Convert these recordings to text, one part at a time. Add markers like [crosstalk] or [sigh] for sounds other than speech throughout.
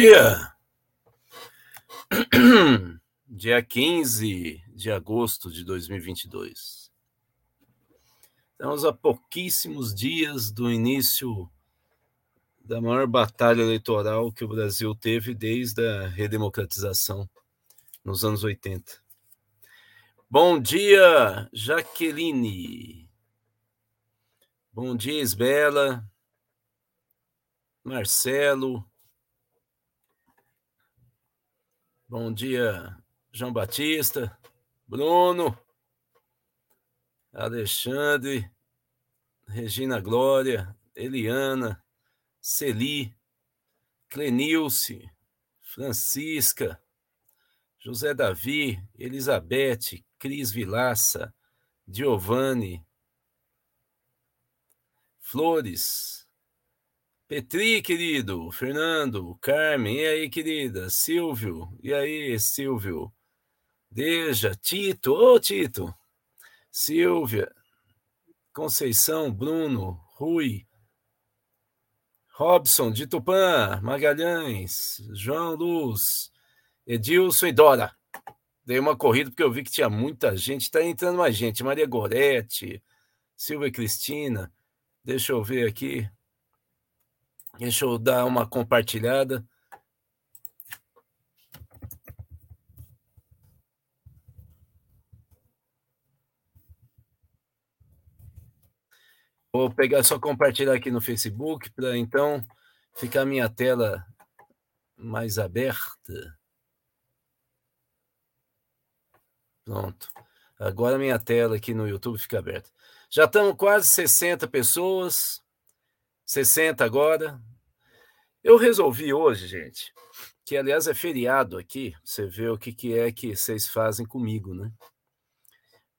Dia! [clears throat] Dia 15 de agosto de 2022. Estamos a pouquíssimos dias do início da maior batalha eleitoral que o Brasil teve desde a redemocratização nos anos 80. Bom dia, Jaqueline. Bom dia, Isbela. Marcelo. Bom dia, João Batista, Bruno, Alexandre, Regina Glória, Eliana, Celi, Clenilce, Francisca, José Davi, Elizabeth, Cris Vilaça, Giovanni, Flores, Petri, querido, Fernando, Carmen, e aí, querida, Silvio, e aí, Silvio, Deja, Tito, ô Tito, Silvia, Conceição, Bruno, Rui, Robson, de Tupã, Magalhães, João Luz, Edilson e Dora. Dei uma corrida porque eu vi que tinha muita gente, está entrando mais gente, Maria Gorete, Silvia Cristina, deixa eu ver aqui, Deixa eu dar uma compartilhada. Vou pegar só compartilhar aqui no Facebook para então ficar minha tela mais aberta. Pronto. Agora minha tela aqui no YouTube fica aberta. Já estamos quase 60 pessoas. 60 agora. Eu resolvi hoje, gente, que aliás é feriado aqui, você vê o que, que é que vocês fazem comigo, né?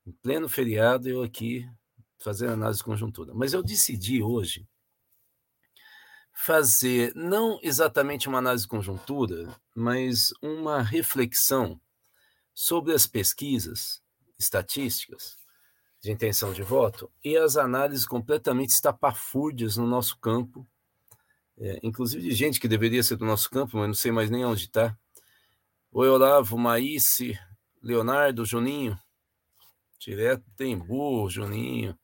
Em pleno feriado, eu aqui fazendo análise de conjuntura. Mas eu decidi hoje fazer não exatamente uma análise de conjuntura, mas uma reflexão sobre as pesquisas estatísticas de intenção de voto e as análises completamente estapafúrdias no nosso campo, é, inclusive de gente que deveria ser do nosso campo, mas não sei mais nem onde está. Oi, Olavo, Maíce, Leonardo, Juninho, direto Tembu, Juninho.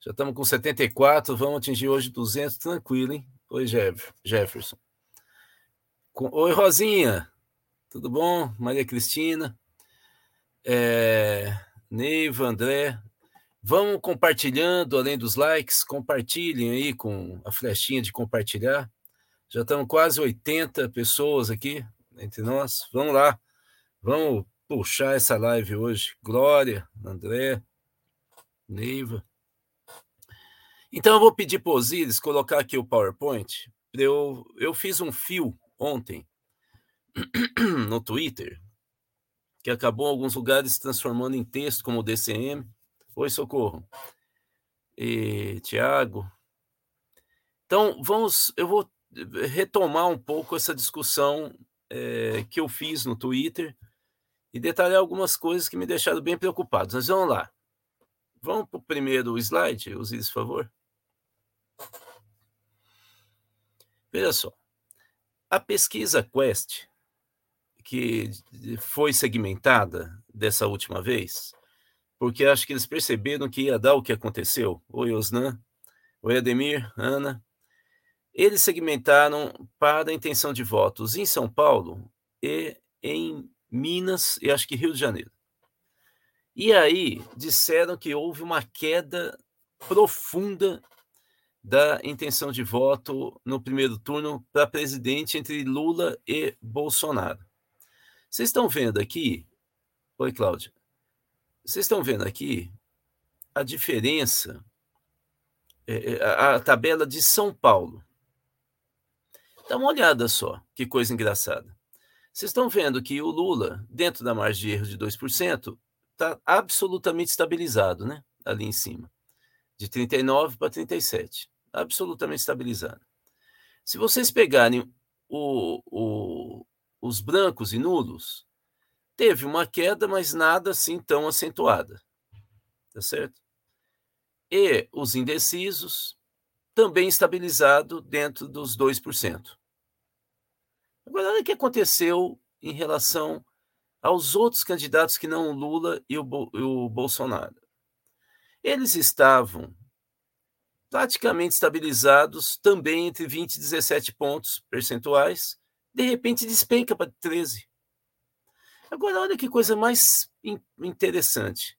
Já estamos com 74, vamos atingir hoje 200, tranquilo, hein? Oi, Jeff, Jefferson. Oi, Rosinha, tudo bom? Maria Cristina. É... Neiva, André. Vão compartilhando, além dos likes, compartilhem aí com a flechinha de compartilhar. Já estamos quase 80 pessoas aqui entre nós. Vamos lá, vamos puxar essa live hoje. Glória, André, Neiva. Então eu vou pedir para Osiris colocar aqui o PowerPoint. Eu, eu fiz um fio ontem [clears throat] no Twitter que acabou em alguns lugares se transformando em texto, como o DCM. Oi, Socorro. E Tiago. Então, vamos, eu vou retomar um pouco essa discussão é, que eu fiz no Twitter e detalhar algumas coisas que me deixaram bem preocupado. Mas vamos lá. Vamos para o primeiro slide, Osiris, por favor. Veja só. A pesquisa Quest que foi segmentada dessa última vez, porque acho que eles perceberam que ia dar o que aconteceu. Oi, Osnan. Oi, Ademir, Ana. Eles segmentaram para a intenção de votos em São Paulo e em Minas e acho que Rio de Janeiro. E aí disseram que houve uma queda profunda da intenção de voto no primeiro turno para presidente entre Lula e Bolsonaro. Vocês estão vendo aqui? Oi, Cláudia. Vocês estão vendo aqui a diferença, é, é, a, a tabela de São Paulo. Dá uma olhada só, que coisa engraçada. Vocês estão vendo que o Lula, dentro da margem de erro de 2%, está absolutamente estabilizado, né? Ali em cima. De 39 para 37. Absolutamente estabilizado. Se vocês pegarem o, o, os brancos e nulos, teve uma queda, mas nada assim tão acentuada. Tá certo? E os indecisos, também estabilizado dentro dos 2%. Agora, olha o que aconteceu em relação aos outros candidatos que não o Lula e o, o Bolsonaro. Eles estavam praticamente estabilizados também entre 20 e 17 pontos percentuais, de repente despenca para 13. Agora, olha que coisa mais interessante.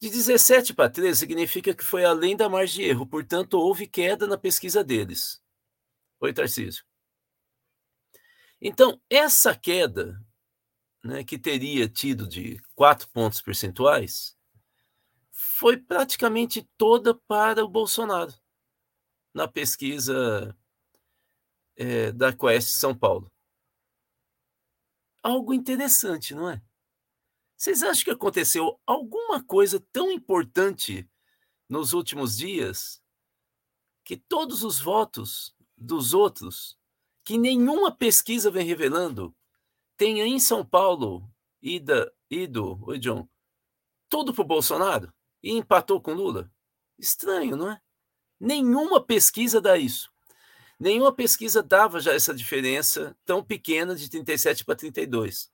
De 17 para 13 significa que foi além da margem de erro, portanto, houve queda na pesquisa deles. Oi, Tarcísio. Então, essa queda, né, que teria tido de 4 pontos percentuais, foi praticamente toda para o Bolsonaro, na pesquisa é, da Quest São Paulo. Algo interessante, não é? Vocês acham que aconteceu alguma coisa tão importante nos últimos dias que todos os votos dos outros, que nenhuma pesquisa vem revelando, tenha em São Paulo ida, ido, oi John, tudo para Bolsonaro e empatou com Lula? Estranho, não é? Nenhuma pesquisa dá isso. Nenhuma pesquisa dava já essa diferença tão pequena de 37 para 32.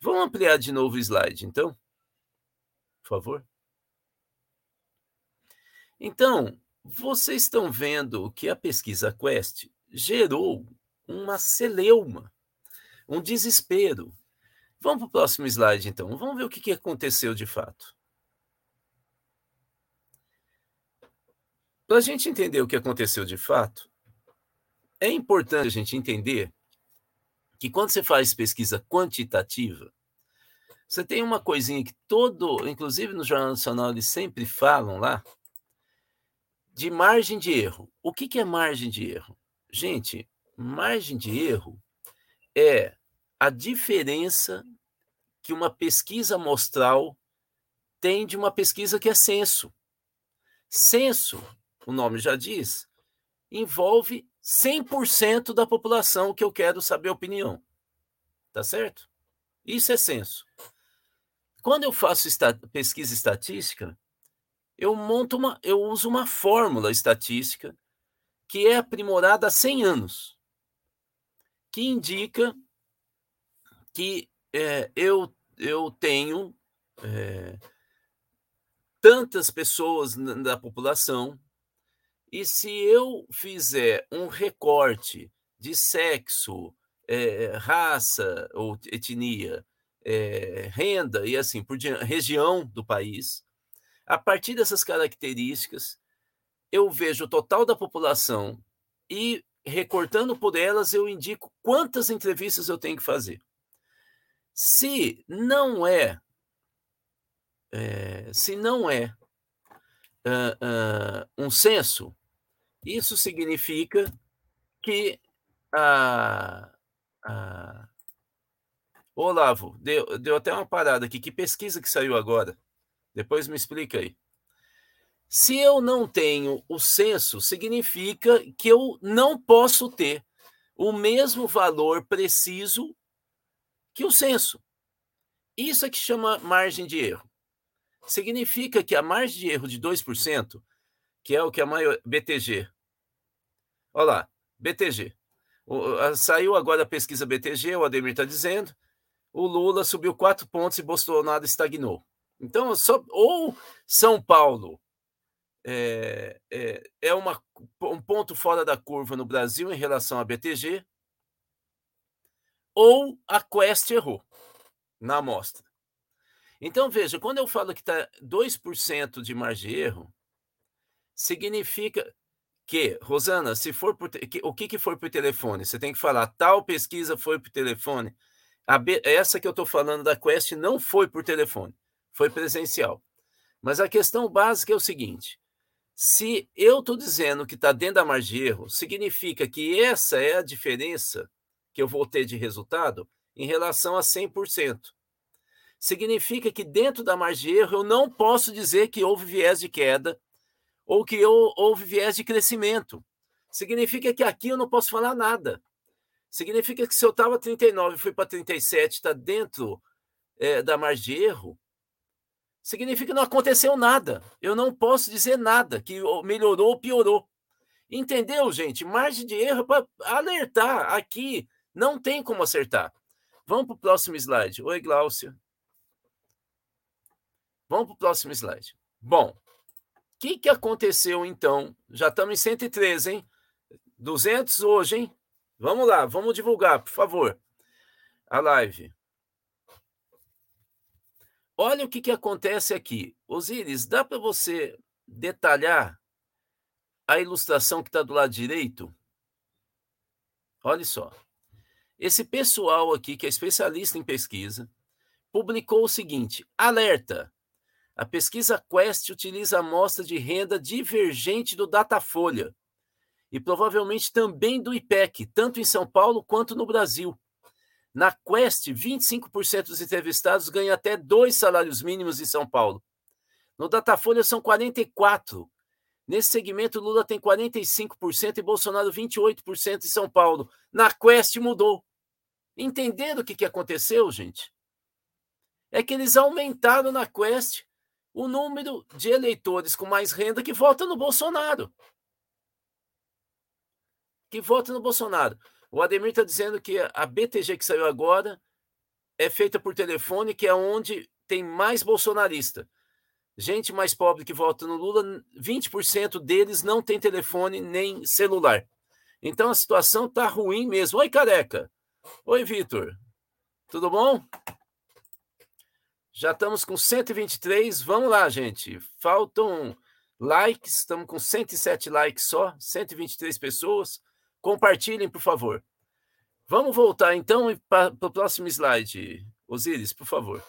Vamos ampliar de novo o slide, então? Por favor. Então, vocês estão vendo que a pesquisa Quest gerou uma celeuma, um desespero. Vamos para o próximo slide, então. Vamos ver o que aconteceu de fato. Para a gente entender o que aconteceu de fato, é importante a gente entender que quando você faz pesquisa quantitativa, você tem uma coisinha que todo, inclusive no Jornal Nacional, eles sempre falam lá, de margem de erro. O que, que é margem de erro? Gente, margem de erro é a diferença que uma pesquisa amostral tem de uma pesquisa que é censo. Censo, o nome já diz, envolve 100% da população que eu quero saber a opinião. Tá certo? Isso é censo. Quando eu faço pesquisa estatística, eu monto uma, eu uso uma fórmula estatística que é aprimorada há 100 anos, que indica que é, eu, eu tenho é, tantas pessoas na, na população e se eu fizer um recorte de sexo, é, raça ou etnia, é, renda e assim por diante, região do país, a partir dessas características, eu vejo o total da população e, recortando por elas, eu indico quantas entrevistas eu tenho que fazer. Se não é, é se não é uh, uh, um censo, isso significa que a. a... Olavo, deu, deu até uma parada aqui. Que pesquisa que saiu agora? Depois me explica aí. Se eu não tenho o censo, significa que eu não posso ter o mesmo valor preciso que o censo. Isso é que chama margem de erro. Significa que a margem de erro de 2%, que é o que a maior BTG Olha lá, BTG. O, saiu agora a pesquisa BTG, o Ademir está dizendo. O Lula subiu quatro pontos e Bolsonaro estagnou. Então, só, ou São Paulo é, é, é uma, um ponto fora da curva no Brasil em relação à BTG, ou a Quest errou na amostra. Então, veja, quando eu falo que está 2% de margem de erro, significa que, Rosana, se for por, que, o que, que foi por telefone? Você tem que falar, tal pesquisa foi por telefone. B, essa que eu estou falando da Quest não foi por telefone, foi presencial. Mas a questão básica é o seguinte: se eu estou dizendo que está dentro da margem de erro, significa que essa é a diferença que eu vou ter de resultado em relação a 100%. Significa que dentro da margem de erro eu não posso dizer que houve viés de queda ou que eu, houve viés de crescimento. Significa que aqui eu não posso falar nada. Significa que se eu estava 39 e fui para 37, está dentro é, da margem de erro, significa que não aconteceu nada. Eu não posso dizer nada, que melhorou ou piorou. Entendeu, gente? Margem de erro para alertar. Aqui não tem como acertar. Vamos para o próximo slide. Oi, Gláucia. Vamos para o próximo slide. Bom, que, que aconteceu então? Já estamos em 113, hein? 200 hoje, hein? Vamos lá, vamos divulgar, por favor, a live. Olha o que, que acontece aqui. Osíris, dá para você detalhar a ilustração que está do lado direito? Olha só. Esse pessoal aqui, que é especialista em pesquisa, publicou o seguinte: alerta! A pesquisa Quest utiliza amostra de renda divergente do Datafolha e provavelmente também do IPEC, tanto em São Paulo quanto no Brasil. Na Quest, 25% dos entrevistados ganham até dois salários mínimos em São Paulo. No Datafolha são 44%. Nesse segmento, Lula tem 45% e Bolsonaro 28% em São Paulo. Na Quest mudou. Entenderam o que, que aconteceu, gente? É que eles aumentaram na Quest o número de eleitores com mais renda que votam no Bolsonaro. Que votam no Bolsonaro. O Ademir está dizendo que a BTG que saiu agora é feita por telefone, que é onde tem mais bolsonarista. Gente mais pobre que vota no Lula, 20% deles não tem telefone nem celular. Então a situação está ruim mesmo. Oi, careca. Oi, Vitor. Tudo bom? Já estamos com 123. Vamos lá, gente. Faltam likes. Estamos com 107 likes só. 123 pessoas. Compartilhem, por favor. Vamos voltar então para o próximo slide. Osiris, por favor.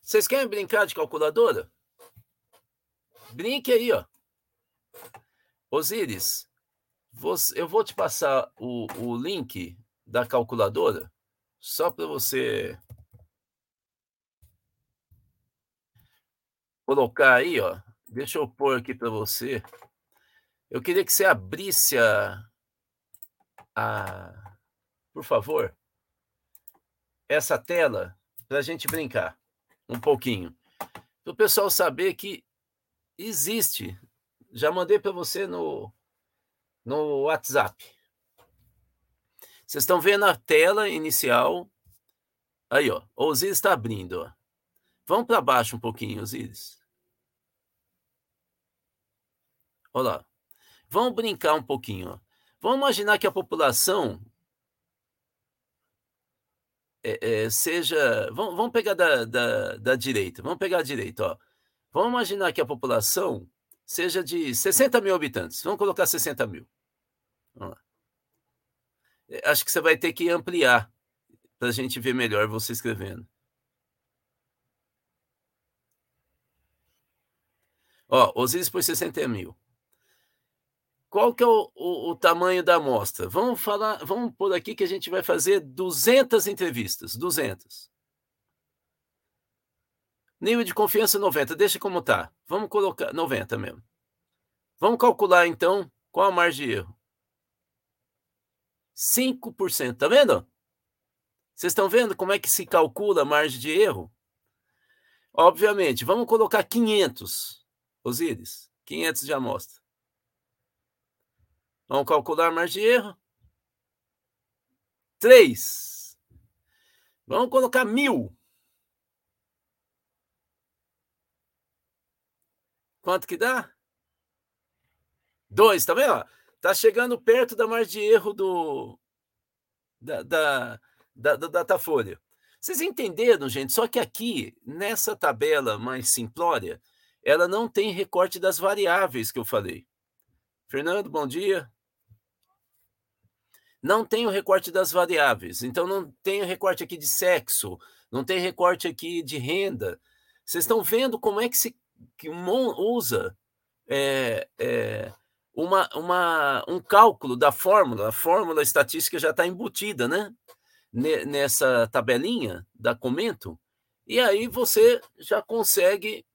Vocês querem brincar de calculadora? Brinque aí, ó. Osiris, você, eu vou te passar o, o link da calculadora só para você colocar aí, ó. Deixa eu pôr aqui para você. Eu queria que você abrisse a, a por favor, essa tela para a gente brincar um pouquinho. Para o pessoal saber que existe. Já mandei para você no, no WhatsApp. Vocês estão vendo a tela inicial. Aí, ó. Osiris está abrindo. Ó. Vamos para baixo um pouquinho, Osiris. Olha lá. Vamos brincar um pouquinho. Ó. Vamos imaginar que a população é, é, seja. Vamos, vamos pegar da, da, da, direita. Vamos pegar a direita. Ó. Vamos imaginar que a população seja de 60 mil habitantes. Vamos colocar 60 mil. Vamos lá. Acho que você vai ter que ampliar para a gente ver melhor você escrevendo. Ó, Osiris por 60 mil. Qual que é o, o, o, tamanho da amostra? Vamos falar, vamos por aqui que a gente vai fazer 200 entrevistas, 200. Nível de confiança 90, deixa como tá. Vamos colocar 90 mesmo. Vamos calcular então qual a margem de erro. 5%, tá vendo? Vocês estão vendo como é que se calcula a margem de erro? Obviamente, vamos colocar 500, Osíris, 500 de amostra. Vamos calcular a margem de erro. 3. Vamos colocar mil. Quanto que dá? 2, tá vendo? Está chegando perto da margem de erro do, da, da, da, da Datafolha. Vocês entenderam, gente? Só que aqui, nessa tabela mais simplória, ela não tem recorte das variáveis que eu falei. Fernando, bom dia. Não tem o recorte das variáveis. Então, não tem o recorte aqui de sexo, não tem recorte aqui de renda. Vocês estão vendo como é que se que usa é, é, uma, uma, um cálculo da fórmula, a fórmula estatística já está embutida, né? Nessa tabelinha da Comento, e aí você já consegue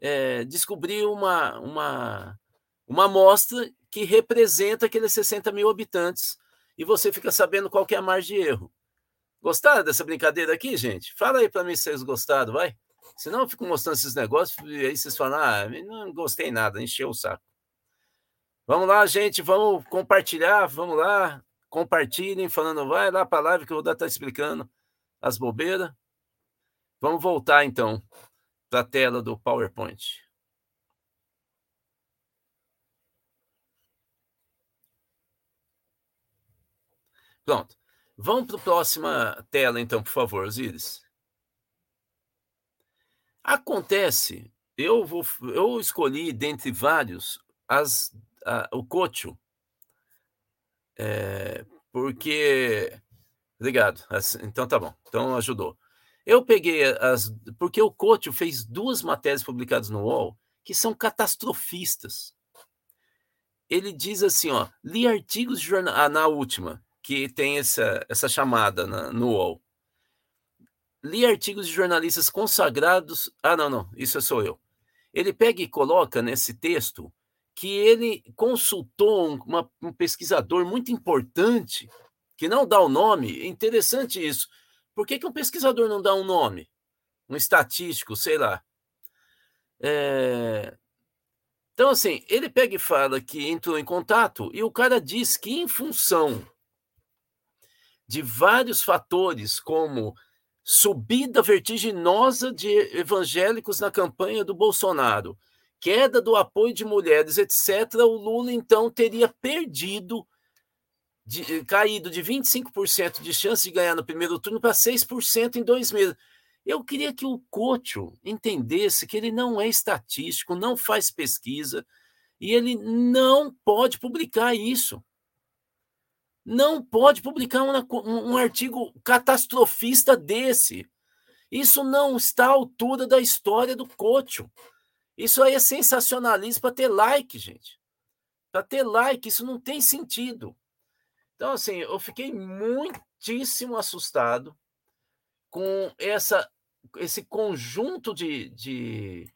é, descobrir uma, uma, uma amostra que representa aqueles 60 mil habitantes, e você fica sabendo qual é a margem de erro. Gostaram dessa brincadeira aqui, gente? Fala aí para mim se vocês gostaram, vai. Senão eu fico mostrando esses negócios e aí vocês falam, ah, não gostei nada, encheu o saco. Vamos lá, gente, vamos compartilhar, vamos lá, compartilhem, falando, vai lá para a live que eu vou estar explicando as bobeiras. Vamos voltar então para a tela do PowerPoint. Pronto. Vamos para a próxima tela, então, por favor, Osiris. Acontece, eu, vou, eu escolhi dentre vários as, a, o Cocho, é, porque. Obrigado. Então tá bom. Então ajudou. Eu peguei as. Porque o Cocho fez duas matérias publicadas no UOL que são catastrofistas. Ele diz assim, ó, li artigos de jornal, ah, na última, que tem essa, essa chamada na, no UOL. Li artigos de jornalistas consagrados. Ah, não, não, isso sou eu. Ele pega e coloca nesse texto que ele consultou uma, um pesquisador muito importante, que não dá o nome. É interessante isso. Por que, que um pesquisador não dá um nome? Um estatístico, sei lá. É... Então, assim, ele pega e fala que entrou em contato e o cara diz que, em função de vários fatores, como subida vertiginosa de evangélicos na campanha do Bolsonaro, queda do apoio de mulheres, etc., o Lula então teria perdido, de, caído de 25% de chance de ganhar no primeiro turno para 6% em dois meses. Eu queria que o Couto entendesse que ele não é estatístico, não faz pesquisa, e ele não pode publicar isso não pode publicar um, um artigo catastrofista desse. Isso não está à altura da história do Cocho. Isso aí é sensacionalismo para ter like, gente. Para ter like, isso não tem sentido. Então, assim, eu fiquei muitíssimo assustado com essa, esse conjunto de, de,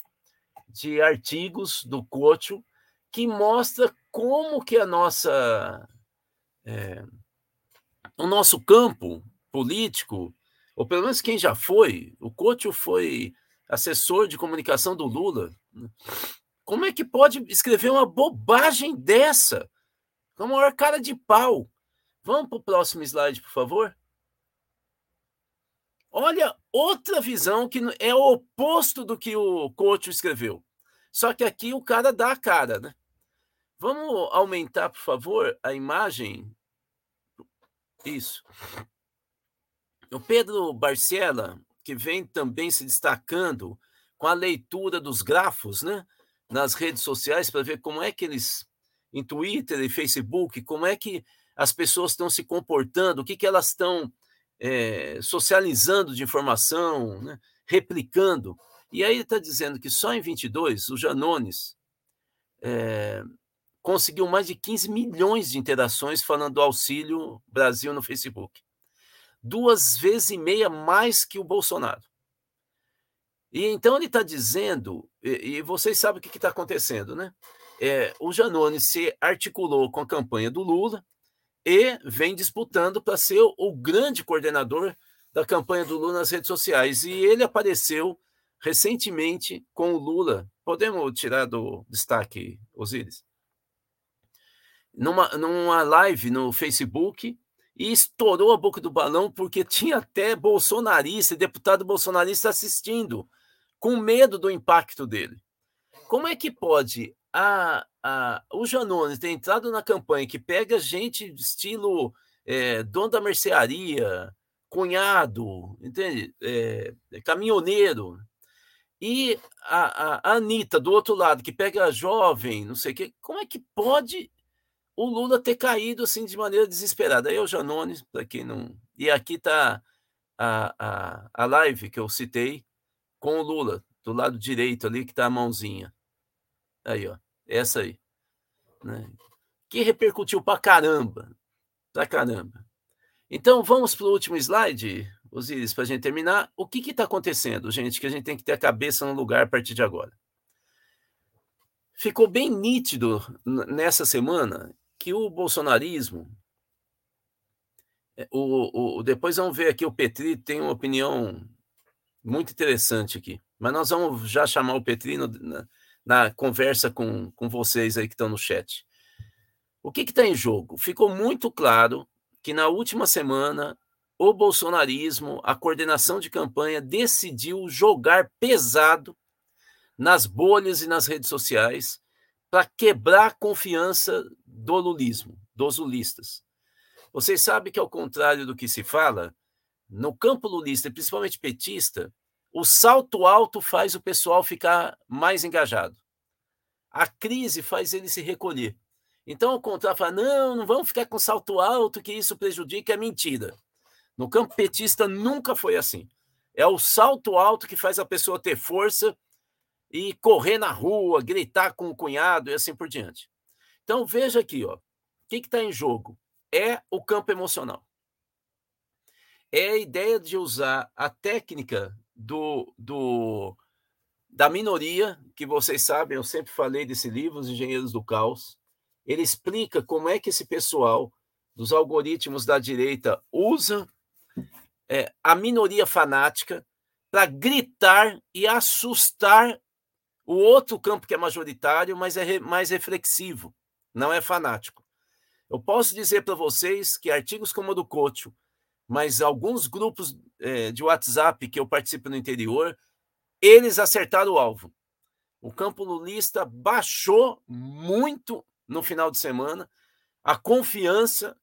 de artigos do Cocho que mostra como que a nossa é, o nosso campo político, ou pelo menos quem já foi, o Couto foi assessor de comunicação do Lula. Como é que pode escrever uma bobagem dessa? Com a maior cara de pau. Vamos para o próximo slide, por favor. Olha outra visão que é o oposto do que o Couto escreveu. Só que aqui o cara dá a cara, né? Vamos aumentar, por favor, a imagem isso. O Pedro Barcela, que vem também se destacando com a leitura dos grafos, né, nas redes sociais para ver como é que eles em Twitter e Facebook, como é que as pessoas estão se comportando, o que, que elas estão é, socializando de informação, né, replicando. E aí está dizendo que só em 22 o Janones é, conseguiu mais de 15 milhões de interações falando do Auxílio Brasil no Facebook. Duas vezes e meia mais que o Bolsonaro. E então ele está dizendo, e, e, vocês sabem o que está acontecendo, né? É, o Janone se articulou com a campanha do Lula e vem disputando para ser o, o grande coordenador da campanha do Lula nas redes sociais. E ele apareceu recentemente com o Lula. Podemos tirar do destaque, Osíris? numa, numa live no Facebook e estourou a boca do balão porque tinha até bolsonarista, deputado bolsonarista assistindo, com medo do impacto dele. Como é que pode a, a, o Janones ter entrado na campanha que pega gente de estilo é, dono da mercearia, cunhado, entende? É, caminhoneiro, e a, a, a Anitta do outro lado, que pega jovem, não sei o quê, como é que pode o Lula ter caído assim de maneira desesperada. Aí o Janones, para quem não. E aqui está a, a, a live que eu citei com o Lula, do lado direito ali, que está a mãozinha. Aí, ó. Essa aí. Né? Que repercutiu para caramba. Para caramba. Então, vamos para o último slide, Osiris, para a gente terminar. O que está acontecendo, gente, que a gente tem que ter a cabeça no lugar a partir de agora? Ficou bem nítido nessa semana que o bolsonarismo. É, o, o, depois vamos ver aqui, o Petri tem uma opinião muito interessante aqui. Mas nós vamos já chamar o Petrino na, na conversa com, com vocês aí que estão no chat. O que está em jogo? Ficou muito claro que na última semana o bolsonarismo, a coordenação de campanha, decidiu jogar pesado nas bolhas e nas redes sociais para quebrar a confiança do lulismo, dos lulistas. Vocês sabem que, ao contrário do que se fala, no campo lulista, principalmente petista, o salto alto faz o pessoal ficar mais engajado. A crise faz ele se recolher. Então, ao contrário, fala, não, não vamos ficar com salto alto, que isso prejudica, é mentira. No campo petista nunca foi assim. É o salto alto que faz a pessoa ter força e correr na rua, gritar com o cunhado e assim por diante. Então, veja aqui, ó, o que está em jogo? É o campo emocional é a ideia de usar a técnica do, do da minoria, que vocês sabem, eu sempre falei desse livro, Os Engenheiros do Caos. Ele explica como é que esse pessoal dos algoritmos da direita usa é, a minoria fanática para gritar e assustar o outro campo que é majoritário, mas é re, mais reflexivo, não é fanático. Eu posso dizer para vocês que artigos como o do Cocho, mas alguns grupos é, de WhatsApp que eu participo no interior, eles acertaram o alvo. O campo lulista baixou muito no final de semana a confiança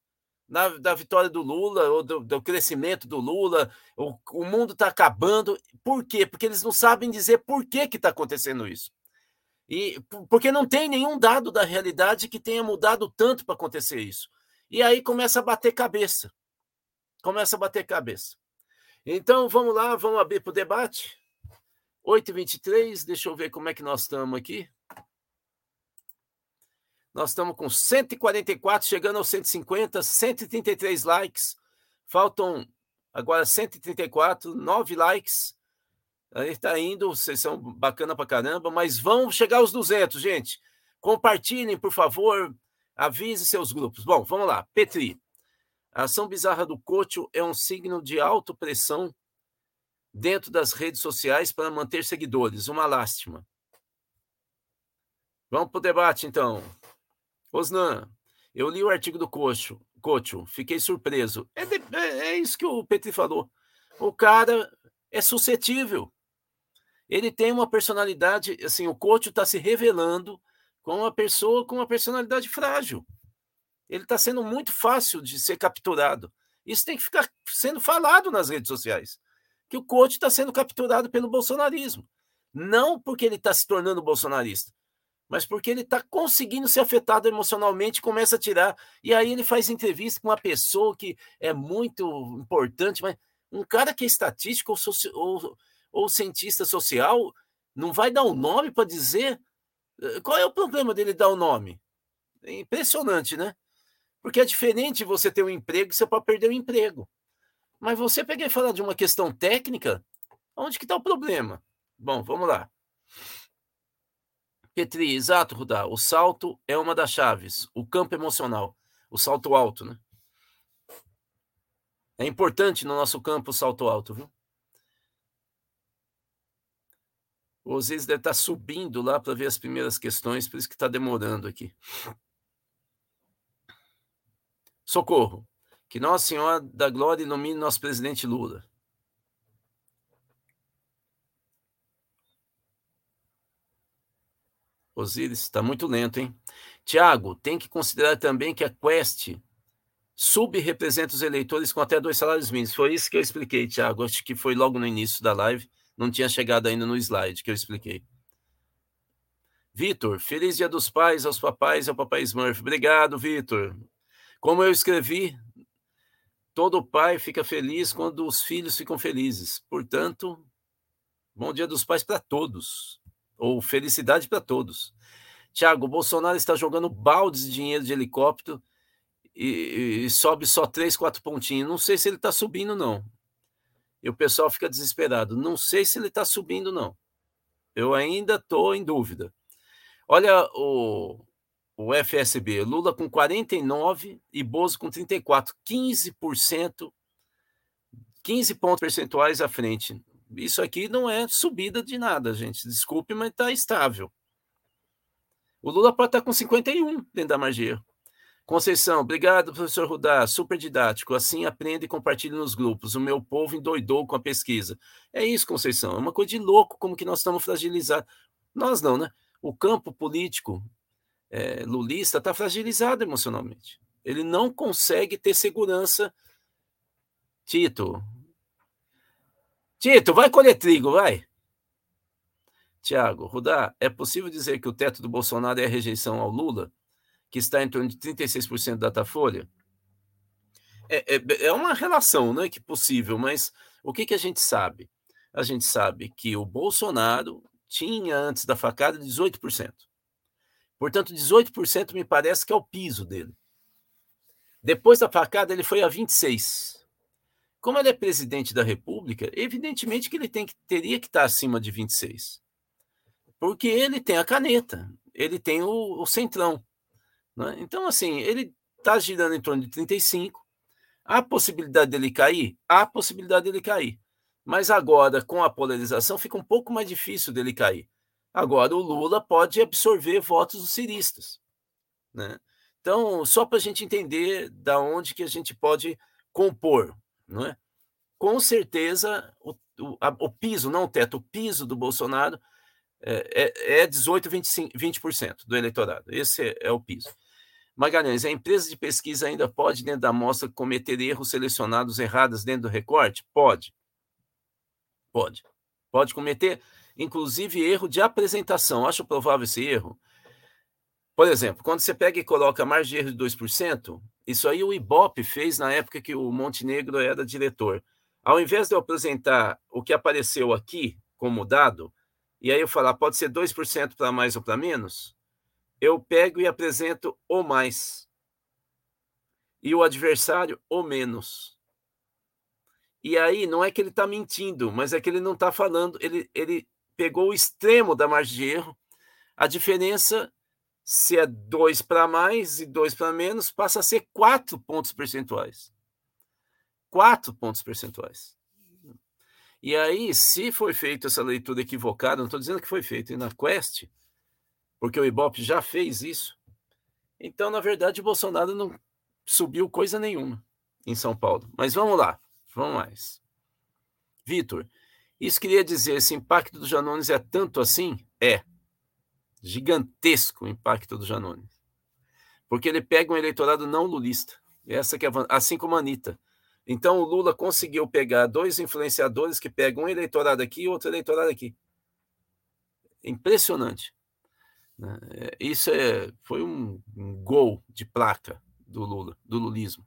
na, da vitória do Lula, ou do, do crescimento do Lula. O, o mundo está acabando. Por quê? Porque eles não sabem dizer por que está acontecendo isso. E porque não tem nenhum dado da realidade que tenha mudado tanto para acontecer isso. E aí começa a bater cabeça começa a bater cabeça. Então, vamos lá, vamos abrir para o debate. 8h23, deixa eu ver como é que nós estamos aqui. Nós estamos com 144, chegando aos 150, 133 likes. Faltam agora 134, 9 likes. Aí está indo, vocês são bacana pra caramba, mas vão chegar aos 200, gente. Compartilhem, por favor, avise seus grupos. Bom, vamos lá. Petri, a ação bizarra do Cocho é um signo de autopressão dentro das redes sociais para manter seguidores. Uma lástima. Vamos para o debate, então. Osnan, eu li o artigo do Cocho, Cocho fiquei surpreso. É, de, é, é isso que o Petri falou. O cara é suscetível. Ele tem uma personalidade, assim, o Cocho está se revelando como uma pessoa com uma personalidade frágil ele está sendo muito fácil de ser capturado. Isso tem que ficar sendo falado nas redes sociais. Que o coach está sendo capturado pelo bolsonarismo. Não porque ele está se tornando bolsonarista, mas porque ele está conseguindo ser afetado emocionalmente, começa a tirar. E aí ele faz entrevista com uma pessoa que é muito importante, mas um cara que é estatístico ou, soci... ou, ou cientista social não vai dar um nome para dizer. Eh, qual é o problema dele dar o um nome? É impressionante, né? Porque é diferente você ter um emprego e você pode perder o emprego. Mas você pegar e falar de uma questão técnica, onde que está o problema? Bom, vamos lá. Petri, exato, Rudá. O salto é uma das chaves. O campo emocional. O salto alto, né? É importante no nosso campo o salto alto, viu? O Osiris deve estar tá subindo lá para ver as primeiras questões, por isso que está demorando aqui. Socorro. Que Nossa Senhora da Glória ilumine nosso presidente Lula. Osíris, está muito lento, hein? Tiago, tem que considerar também que a Quest subrepresenta os eleitores com até dois salários mínimos. Foi isso que eu expliquei, Tiago. Acho que foi logo no início da live. Não tinha chegado ainda no slide que eu expliquei. Vitor, feliz dia dos pais aos papais e ao papai Smurf. Obrigado, Vitor. Como eu escrevi, todo pai fica feliz quando os filhos ficam felizes. Portanto, bom dia dos pais para todos, ou felicidade para todos. Tiago, Bolsonaro está jogando baldes de dinheiro de helicóptero e, e, sobe só três, quatro pontinhos. Não sei se ele está subindo, não. E o pessoal fica desesperado. Não sei se ele está subindo, não. Eu ainda estou em dúvida. Olha o, o FSB, Lula com 49 e Bozo com 34, 15%, 15 pontos percentuais à frente Isso aqui não é subida de nada, gente. Desculpe, mas está estável. O Lula pode estar tá com 51 dentro da erro. Conceição, obrigado, professor Rudá, super didático. Assim aprende e compartilha nos grupos. O meu povo endoidou com a pesquisa. É isso, Conceição. É uma coisa de louco como que nós estamos fragilizados. Nós não, né? O campo político é, lulista está fragilizado emocionalmente. Ele não consegue ter segurança. Tito. Tito, vai colher trigo, vai. Tiago, Rudá, é possível dizer que o teto do Bolsonaro é a rejeição ao Lula? que está em torno de 36% da Datafolha, é, é, é, uma relação né, que possível, mas o que, que a gente sabe? A gente sabe que o Bolsonaro tinha, antes da facada, 18%. Portanto, 18% me parece que é o piso dele. Depois da facada, ele foi a 26%. Como ele é presidente da República, evidentemente que ele tem que, teria que estar acima de 26%. Porque ele tem a caneta, ele tem o, o centrão. Né? Então, assim, ele está girando em torno de 35. Há possibilidade dele cair? Há possibilidade dele cair. Mas agora, com a polarização, fica um pouco mais difícil dele cair. Agora, o Lula pode absorver votos dos ciristas. Né? Então, só para a gente entender da onde que a gente pode compor. Não é? Com certeza, o, o, a, o piso, não o teto, o piso do Bolsonaro é, é, é 18, 25, 20% do eleitorado. Esse é, é o piso. Magalhães, a empresa de pesquisa ainda pode, dentro da amostra, cometer erros selecionados errados dentro do recorte? Pode. Pode. Pode cometer, inclusive, erro de apresentação. Acho provável esse erro. Por exemplo, quando você pega e coloca margem de erro de 2%, isso aí o Ibope fez na época que o Montenegro era diretor. Ao invés de eu apresentar o que apareceu aqui como dado, e aí eu falar pode ser 2% para mais ou para menos, eu pego e apresento o mais. E o adversário o menos. E aí não é que ele está mentindo, mas é que ele não está falando, ele, ele pegou o extremo da margem de erro. A diferença, se é dois para mais e dois para menos, passa a ser quatro pontos percentuais. Quatro pontos percentuais. E aí, se foi feita essa leitura equivocada, não estou dizendo que foi feita na Quest, porque o Ibope já fez isso. Então, na verdade, o Bolsonaro não subiu coisa nenhuma em São Paulo. Mas vamos lá, vamos mais. Vitor, isso queria dizer, esse impacto do Janones é tanto assim? É. Gigantesco o impacto do Janones. Porque ele pega um eleitorado não lulista. Essa que é assim como a Anitta. Então o Lula conseguiu pegar dois influenciadores que pegam um eleitorado aqui e outro eleitorado aqui. Impressionante. Né? É, isso é, foi um, um gol de placa do Lula, do lulismo.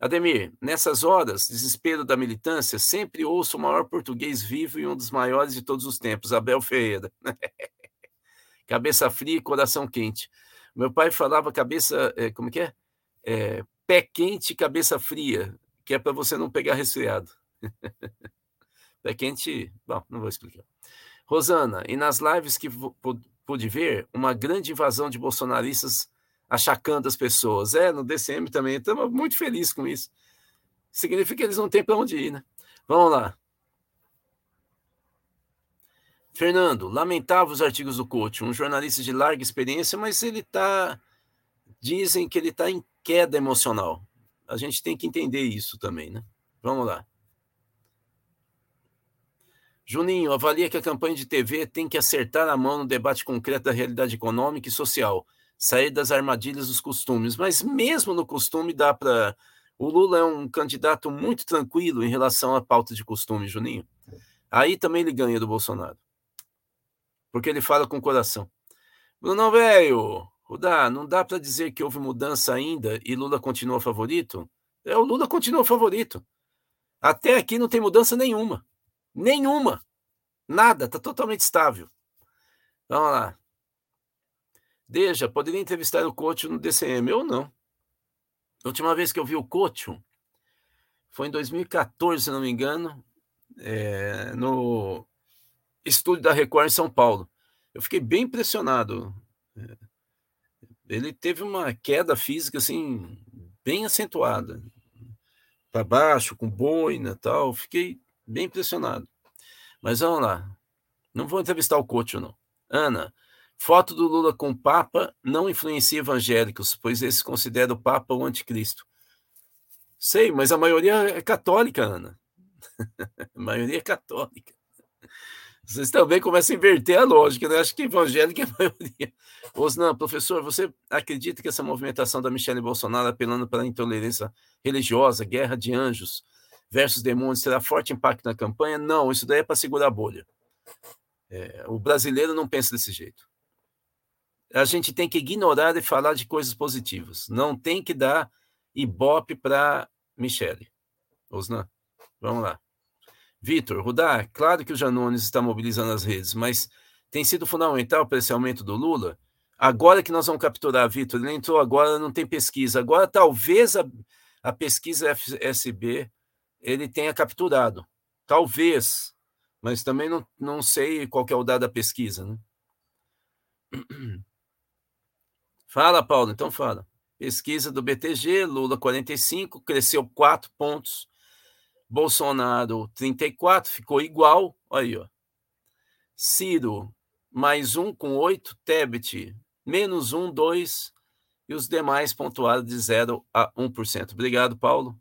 Ademir, nessas horas, desespero da militância, sempre ouço o maior português vivo e um dos maiores de todos os tempos, Abel Ferreira. [laughs] cabeça fria e coração quente. Meu pai falava cabeça, é, como que é? é? Pé quente e cabeça fria, que é para você não pegar resfriado. [laughs] Pé quente, bom, não vou explicar. Rosana, e nas lives que pude ver uma grande invasão de bolsonaristas achacando as pessoas. É, no DCM também. Estamos muito felizes com isso. Significa que eles não têm para onde ir, né? Vamos lá. Fernando, lamentável os artigos do coach, um jornalista de larga experiência, mas ele está. Dizem que ele está em queda emocional. A gente tem que entender isso também, né? Vamos lá. Juninho, avalia que a campanha de TV tem que acertar a mão no debate concreto da realidade econômica e social, sair das armadilhas dos costumes. Mas mesmo no costume dá para. O Lula é um candidato muito tranquilo em relação à pauta de costume, Juninho. Aí também ele ganha do Bolsonaro. Porque ele fala com o coração. Bruno velho, Rudá, não dá para dizer que houve mudança ainda e Lula continua favorito? É, o Lula continua favorito. Até aqui não tem mudança nenhuma. Nenhuma. Nada, está totalmente estável. Vamos lá. Deja, poderia entrevistar o coach no DCM? Eu não. A última vez que eu vi o coach foi em 2014, se não me engano, é, no estúdio da Record em São Paulo. Eu fiquei bem impressionado. É, ele teve uma queda física assim bem acentuada, para baixo, com boina, tal. Fiquei bem impressionado. Mas vamos lá. Não vou entrevistar o coach, não. Ana, foto do Lula com o Papa não influencia evangélicos, pois eles consideram o Papa o anticristo. Sei, mas a maioria é católica, Ana. [laughs] a maioria é católica. Vocês também começam a inverter a lógica, né? Acho que evangélica é a maioria. Osnan, professor, você acredita que essa movimentação da Michelle Bolsonaro apelando para a intolerância religiosa, guerra de anjos versus demônios, terá forte impacto na campanha? Não, isso daí é para segurar a bolha. É, o brasileiro não pensa desse jeito. A gente tem que ignorar e falar de coisas positivas. Não tem que dar ibope para Michele. Osnan, vamos lá. Vitor, Rudá, claro que o Janones está mobilizando as redes, mas tem sido fundamental para esse aumento do Lula? Agora que nós vamos capturar, Vitor, ele entrou agora, não tem pesquisa. Agora talvez a, a pesquisa FSB ele tenha capturado. Talvez, mas também não, não sei qual é o dado da pesquisa. Né? [clears throat] Fala, Paulo, então fala. Pesquisa do BTG, Lula 45, cresceu 4 pontos. Bolsonaro 34, ficou igual. Aí, ó. Ciro, mais um com 8. Tebet, menos um, 2. E os demais pontuados de 0 a 1%. Obrigado, Paulo.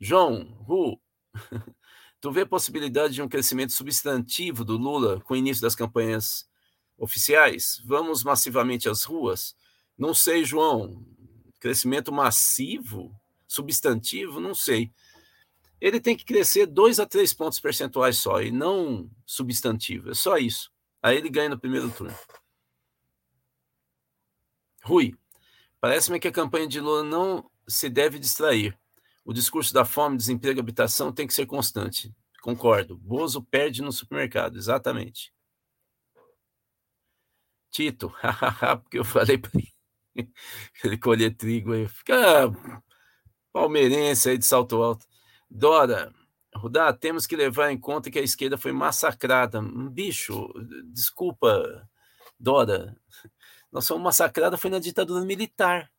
João, Ru, [laughs] tu vê possibilidade de um crescimento substantivo do Lula com o início das campanhas oficiais? Vamos massivamente às ruas? Não sei, João. Crescimento massivo? Substantivo? Não sei. Ele tem que crescer dois a três pontos percentuais só, e não substantivo. É só isso. Aí ele ganha no primeiro turno. Rui, parece-me que a campanha de Lula não se deve distrair. O discurso da fome, desemprego e habitação tem que ser constante. Concordo. Bozo perde no supermercado, exatamente. Tito, [laughs] porque eu falei para ele colher trigo aí. Fica palmeirense aí de salto alto. Dora, Rudá, temos que levar em conta que a esquerda foi massacrada. Bicho, desculpa, Dora. Nós fomos massacrados foi na ditadura militar.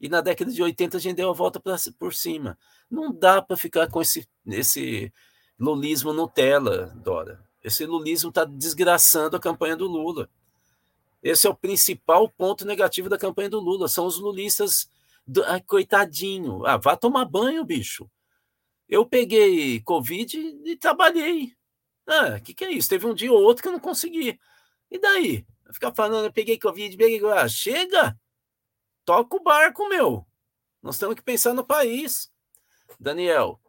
E na década de 80 a gente deu a volta pra, por cima. Não dá para ficar com esse, esse lulismo Nutella, Dora. Esse lulismo está desgraçando a campanha do Lula. Esse é o principal ponto negativo da campanha do Lula. São os lulistas. Do, ah, coitadinho. Ah, vá tomar banho, bicho. Eu peguei Covid e trabalhei. Ah, o que, que é isso? Teve um dia ou outro que eu não consegui. E daí? Ficar falando, eu peguei Covid, peguei. Ah, chega! Toca o barco, meu. Nós temos que pensar no país. Daniel,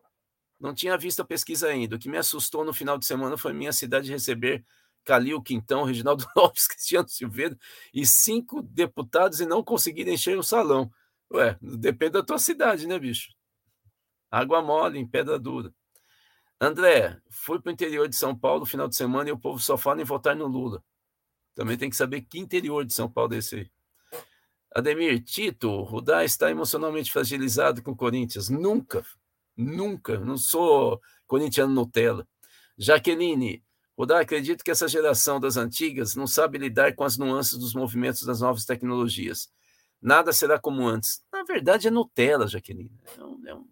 não tinha visto a pesquisa ainda. O que me assustou no final de semana foi minha cidade receber Calil Quintão, Reginaldo [laughs] Lopes, Cristiano Silveira e cinco deputados e não conseguirem encher o salão. Ué, depende da tua cidade, né, bicho? Água mole, em pedra dura. André, fui para o interior de São Paulo no final de semana e o povo só fala em votar no Lula. Também tem que saber que interior de São Paulo é esse aí. Ademir, Tito, Rudá está emocionalmente fragilizado com o Corinthians. Nunca, nunca. Não sou corintiano Nutella. Jaqueline, Acredito que essa geração das antigas não sabe lidar com as nuances dos movimentos das novas tecnologias. Nada será como antes. Na verdade, é Nutella, Jaqueline. É um, é um,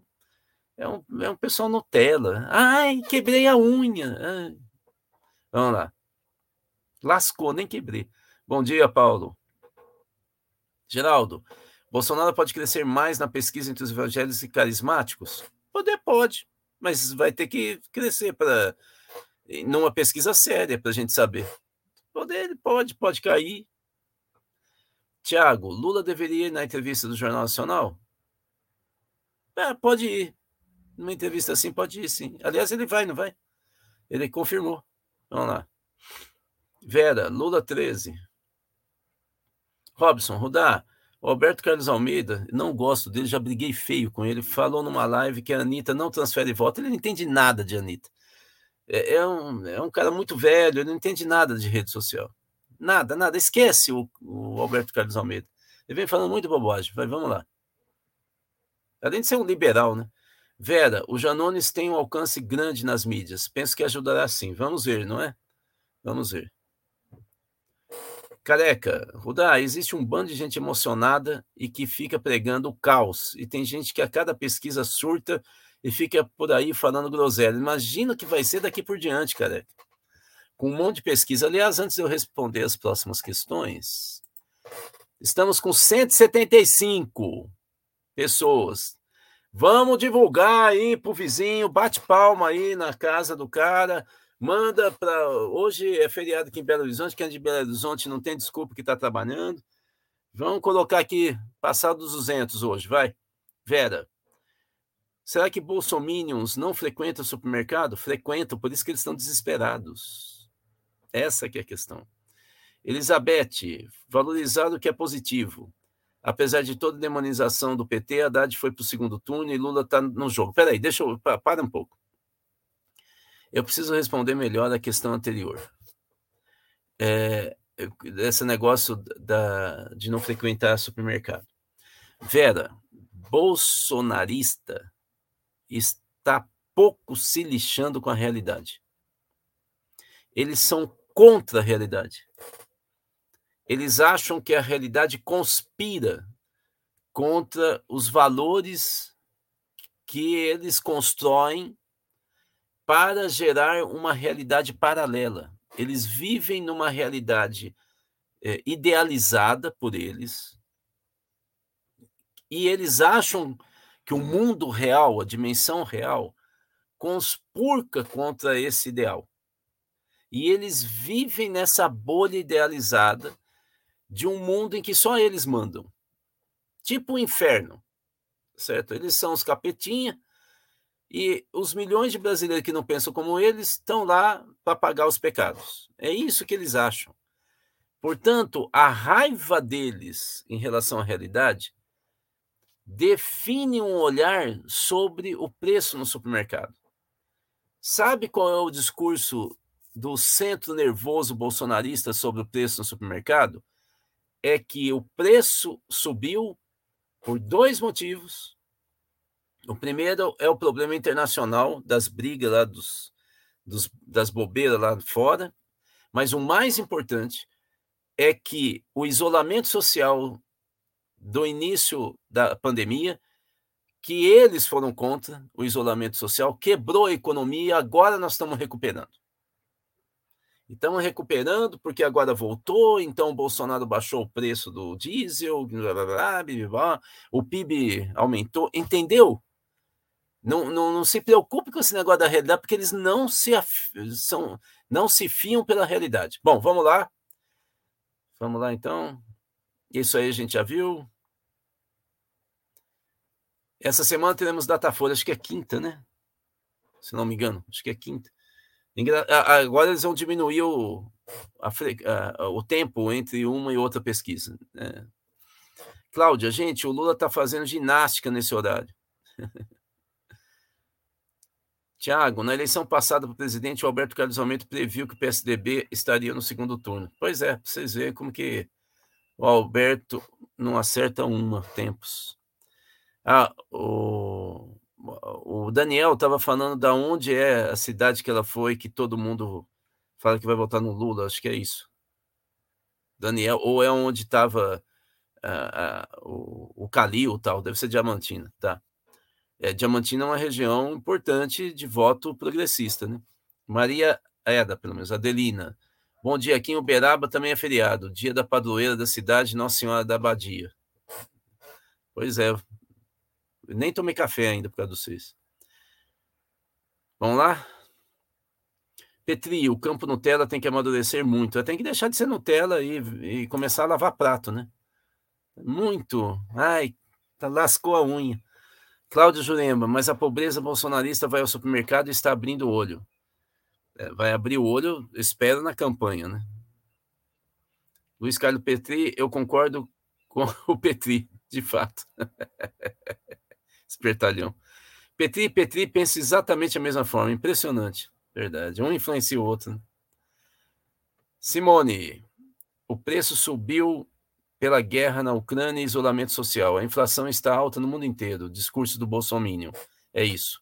é um, é um pessoal Nutella. Ai, quebrei a unha. Ai. Vamos lá. Lascou, nem quebrei. Bom dia, Paulo. Geraldo, Bolsonaro pode crescer mais na pesquisa entre os evangélicos e carismáticos? Poder pode, mas vai ter que crescer para numa pesquisa séria para a gente saber. Poder pode, pode cair. Tiago, Lula deveria ir na entrevista do Jornal Nacional? É, pode ir. Numa entrevista assim, pode ir, sim. Aliás, ele vai, não vai? Ele confirmou. Vamos lá. Vera, Lula 13. Robson, Rudá, Alberto Carlos Almeida, não gosto dele, já briguei feio com ele. Falou numa live que a Anitta não transfere voto. Ele não entende nada de Anitta. É, é, um, é um cara muito velho, ele não entende nada de rede social. Nada, nada. Esquece o, o Alberto Carlos Almeida. Ele vem falando muito bobagem. Vai, vamos lá. Além de ser um liberal, né? Vera, o Janones tem um alcance grande nas mídias. Penso que ajudará sim. Vamos ver, não é? Vamos ver. Careca, Rudá, existe um bando de gente emocionada e que fica pregando o caos. E tem gente que a cada pesquisa surta e fica por aí falando groselha. Imagina o que vai ser daqui por diante, careca. Com um monte de pesquisa. Aliás, antes de eu responder as próximas questões, estamos com 175 pessoas. Vamos divulgar aí pro vizinho, bate palma aí na casa do cara, manda para. Hoje é feriado aqui em Belo Horizonte, quem é de Belo Horizonte não tem desculpa que está trabalhando. Vamos colocar aqui, passar dos 200 hoje, vai. Vera, Será que bolsominions não frequentam o supermercado? Frequentam, por isso que eles estão desesperados. Essa que é a questão. Elizabeth, valorizar o que é positivo. Apesar de toda demonização do PT, Haddad foi para o segundo turno e Lula está no jogo. Peraí, deixa eu. Para um pouco. Eu preciso responder melhor a questão anterior. É, esse negócio da, de não frequentar supermercado. Vera, bolsonarista está pouco se lixando com a realidade. Eles são contra a realidade. Eles acham que a realidade conspira contra os valores que eles constroem para gerar uma realidade paralela. Eles vivem numa realidade é, idealizada por eles e eles acham que o mundo real, a dimensão real, conspurca contra esse ideal. E eles vivem nessa bolha idealizada de um mundo em que só eles mandam. Tipo o inferno, certo? Eles são os capetinha e os milhões de brasileiros que não pensam como eles estão lá para pagar os pecados. É isso que eles acham. Portanto, a raiva deles em relação à realidade define um olhar sobre o preço no supermercado. Sabe qual é o discurso do centro nervoso bolsonarista sobre o preço no supermercado? É que o preço subiu por dois motivos. O primeiro é o problema internacional das brigas lá dos, dos das bobeiras lá fora, mas o mais importante é que o isolamento social do início da pandemia, que eles foram contra o isolamento social, quebrou a economia agora nós estamos recuperando. Estamos recuperando porque agora voltou, então o Bolsonaro baixou o preço do diesel, blá, blá, blá, o PIB aumentou, entendeu? Não, não, não se preocupe com esse negócio da realidade, porque eles não se, são, não se fiam pela realidade. Bom, vamos lá. Vamos lá então. Isso aí a gente já viu. Essa semana teremos Datafolha, acho que é quinta, né? Se não me engano, acho que é quinta. Agora eles vão diminuir o, a, a, o tempo entre uma e outra pesquisa. Né? Cláudia, gente, o Lula está fazendo ginástica nesse horário. [laughs] Tiago, na eleição passada para o presidente, o Alberto Carlos Almeida previu que o PSDB estaria no segundo turno. Pois é, para vocês verem como que o Alberto não acerta uma tempos. Ah, o, o Daniel estava falando da onde é a cidade que ela foi, que todo mundo fala que vai votar no Lula, acho que é isso. Daniel, ou é onde estava ah, ah, o, o Calil tal, deve ser Diamantina, tá? É, Diamantina é uma região importante de voto progressista, né? Maria Eda, pelo menos, Adelina. Bom dia, aqui em Uberaba também é feriado, dia da padroeira da cidade, Nossa Senhora da Abadia. Pois é, nem tomei café ainda por causa do vocês. Vamos lá? Petri, o campo Nutella tem que amadurecer muito. Tem que deixar de ser Nutella e, e começar a lavar prato, né? Muito. Ai, tá, lascou a unha. Cláudio Jurema, mas a pobreza bolsonarista vai ao supermercado e está abrindo o olho. É, vai abrir o olho, espero na campanha, né? Luiz Carlos Petri, eu concordo com [laughs] o Petri, de fato. [laughs] Espertalhão. Petri e Petri pensam exatamente a mesma forma, impressionante, verdade. Um influencia o outro. Simone, o preço subiu pela guerra na Ucrânia e isolamento social. A inflação está alta no mundo inteiro. Discurso do Bolsonaro. É isso.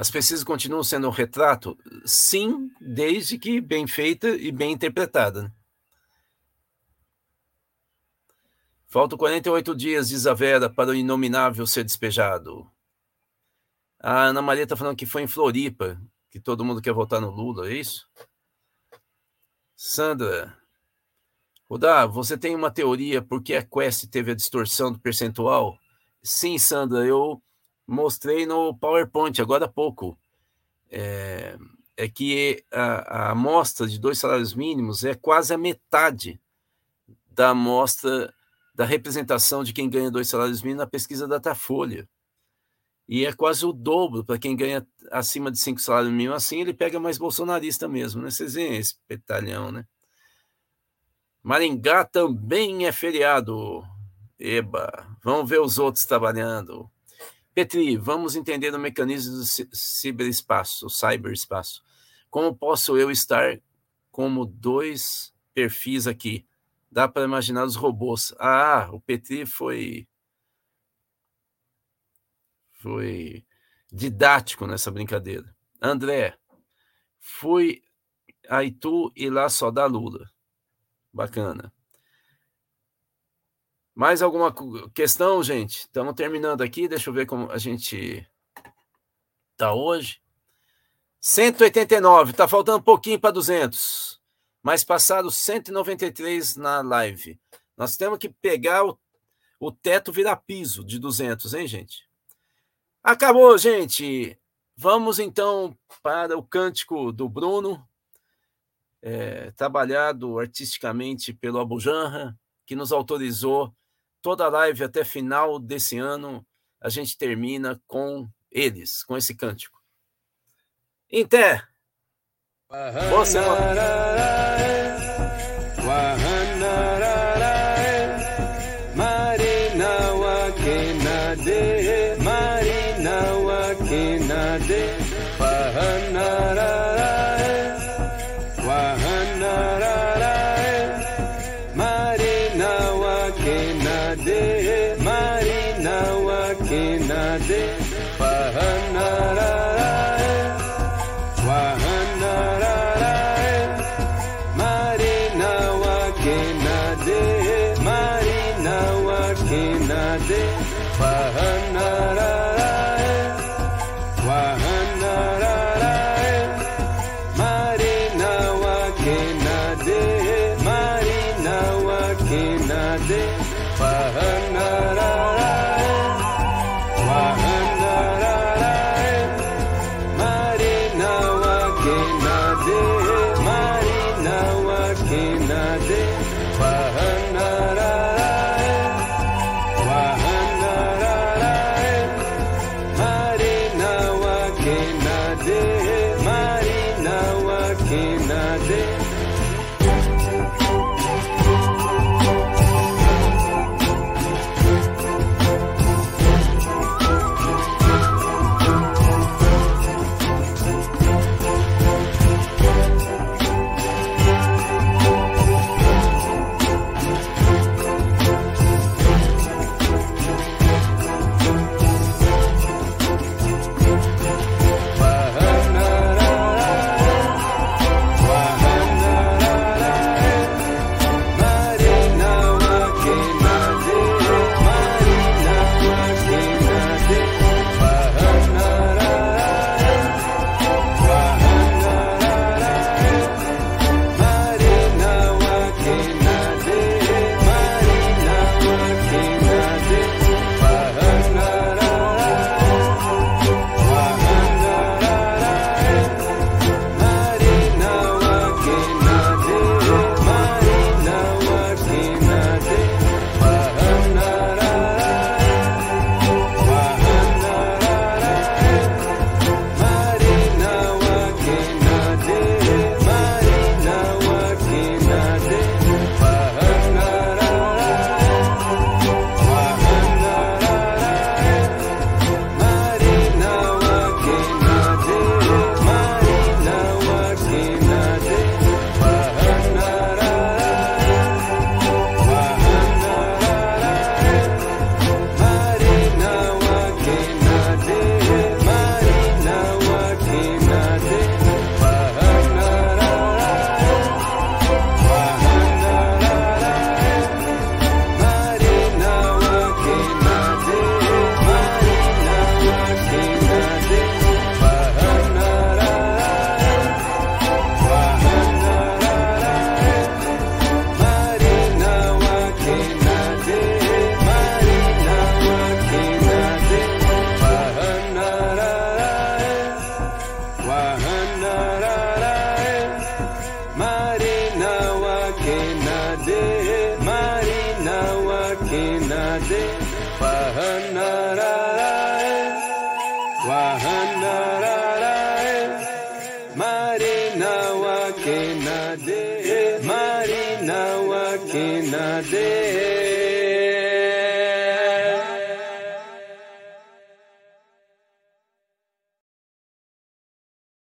As pesquisas continuam sendo um retrato? Sim, desde que bem feita e bem interpretada. Faltam 48 dias, diz a Vera, para o inominável ser despejado. A Ana Maria está falando que foi em Floripa, que todo mundo quer votar no Lula, é isso? Sandra, Rodá, você tem uma teoria por que a Quest teve a distorção do percentual? Sim, Sandra, eu mostrei no PowerPoint agora há pouco. É, é que a, a amostra de dois salários mínimos é quase a metade da amostra da representação de quem ganha dois salários mínimos na pesquisa Datafolha. E é quase o dobro para quem ganha acima de cinco salários mínimos. Assim, ele pega mais bolsonarista mesmo, né? Vocês veem esse petalhão, né? Maringá também é feriado. Eba, vamos ver os outros trabalhando. Petri, vamos entender o mecanismo do ciberespaço, cyberespaço. Como posso eu estar como dois perfis aqui? Dá para imaginar os robôs. Ah, o Petri foi foi didático nessa brincadeira. André, fui a Itu e lá só dá Lula. Bacana. Mais alguma questão, gente? Estamos terminando aqui. Deixa eu ver como a gente está hoje. 189, está faltando um pouquinho para 200. Mas passaram 193 na live. Nós temos que pegar o, o teto virar piso de 200, hein, gente? Acabou, gente. Vamos então para o cântico do Bruno, é, trabalhado artisticamente pelo Abujanra, que nos autorizou toda live até final desse ano. A gente termina com eles, com esse cântico. Inté! Boa